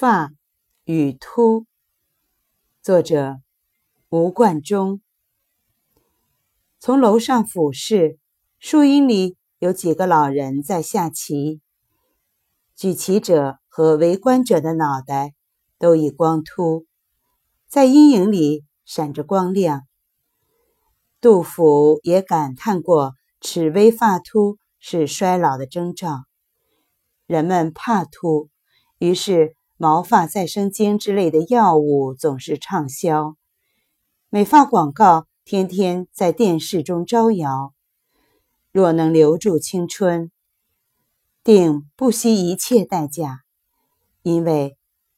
发与秃，作者吴冠中。从楼上俯视，树荫里有几个老人在下棋。举棋者和围观者的脑袋都已光秃，在阴影里闪着光亮。杜甫也感叹过：“齿微发秃是衰老的征兆。”人们怕秃，于是。毛发再生精之类的药物总是畅销，美发广告天天在电视中招摇。若能留住青春，定不惜一切代价，因为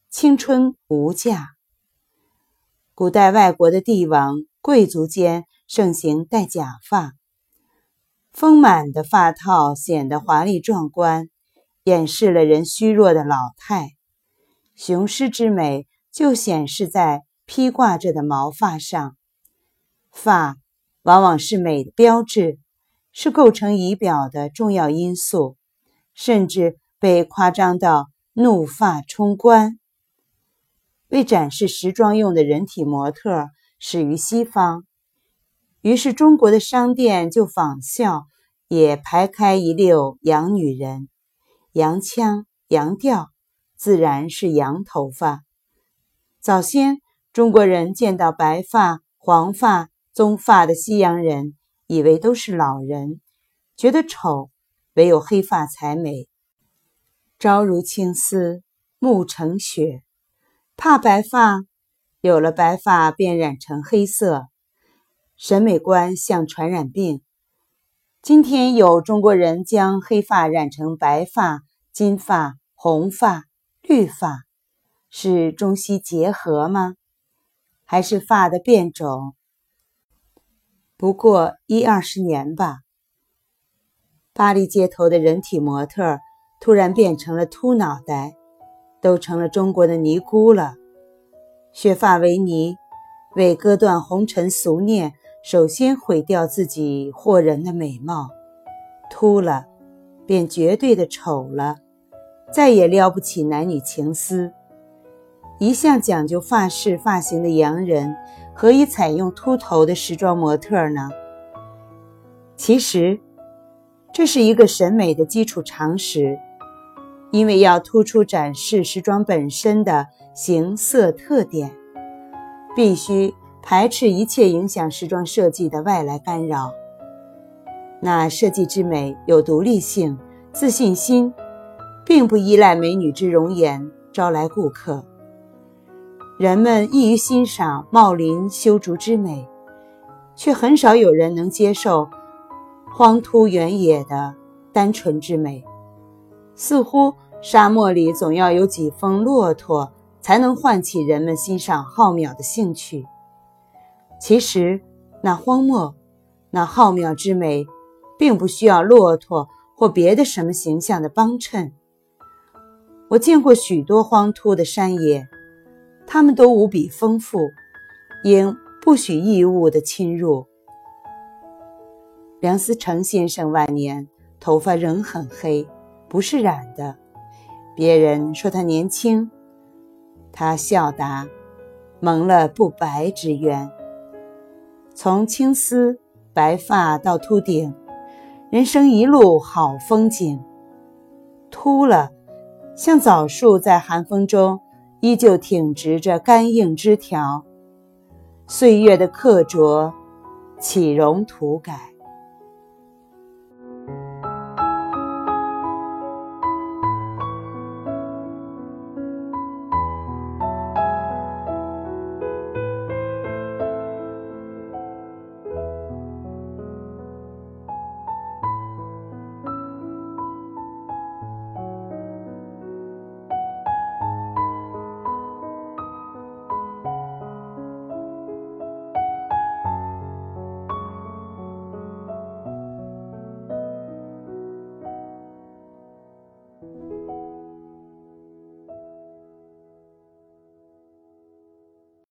青春无价。古代外国的帝王、贵族间盛行戴假发，丰满的发套显得华丽壮观，掩饰了人虚弱的老态。雄狮之美就显示在披挂着的毛发上，发往往是美的标志，是构成仪表的重要因素，甚至被夸张到怒发冲冠。为展示时装用的人体模特始于西方，于是中国的商店就仿效，也排开一溜洋女人，洋腔洋调。自然是羊头发。早先中国人见到白发、黄发、棕发的西洋人，以为都是老人，觉得丑；唯有黑发才美。朝如青丝，暮成雪。怕白发，有了白发便染成黑色。审美观像传染病。今天有中国人将黑发染成白发、金发、红发。绿发是中西结合吗？还是发的变种？不过一二十年吧。巴黎街头的人体模特突然变成了秃脑袋，都成了中国的尼姑了。削发为尼，为割断红尘俗念，首先毁掉自己惑人的美貌。秃了，便绝对的丑了。再也撩不起男女情思。一向讲究发饰发型的洋人，何以采用秃头的时装模特呢？其实，这是一个审美的基础常识，因为要突出展示时装本身的形色特点，必须排斥一切影响时装设计的外来干扰。那设计之美有独立性、自信心。并不依赖美女之容颜招来顾客。人们易于欣赏茂林修竹之美，却很少有人能接受荒秃原野的单纯之美。似乎沙漠里总要有几峰骆驼，才能唤起人们欣赏浩渺的兴趣。其实，那荒漠、那浩渺之美，并不需要骆驼或别的什么形象的帮衬。我见过许多荒秃的山野，它们都无比丰富，应不许异物的侵入。梁思成先生晚年头发仍很黑，不是染的。别人说他年轻，他笑答：“蒙了不白之冤。”从青丝白发到秃顶，人生一路好风景。秃了。像枣树在寒风中依旧挺直着干硬枝条，岁月的刻琢，岂容涂改。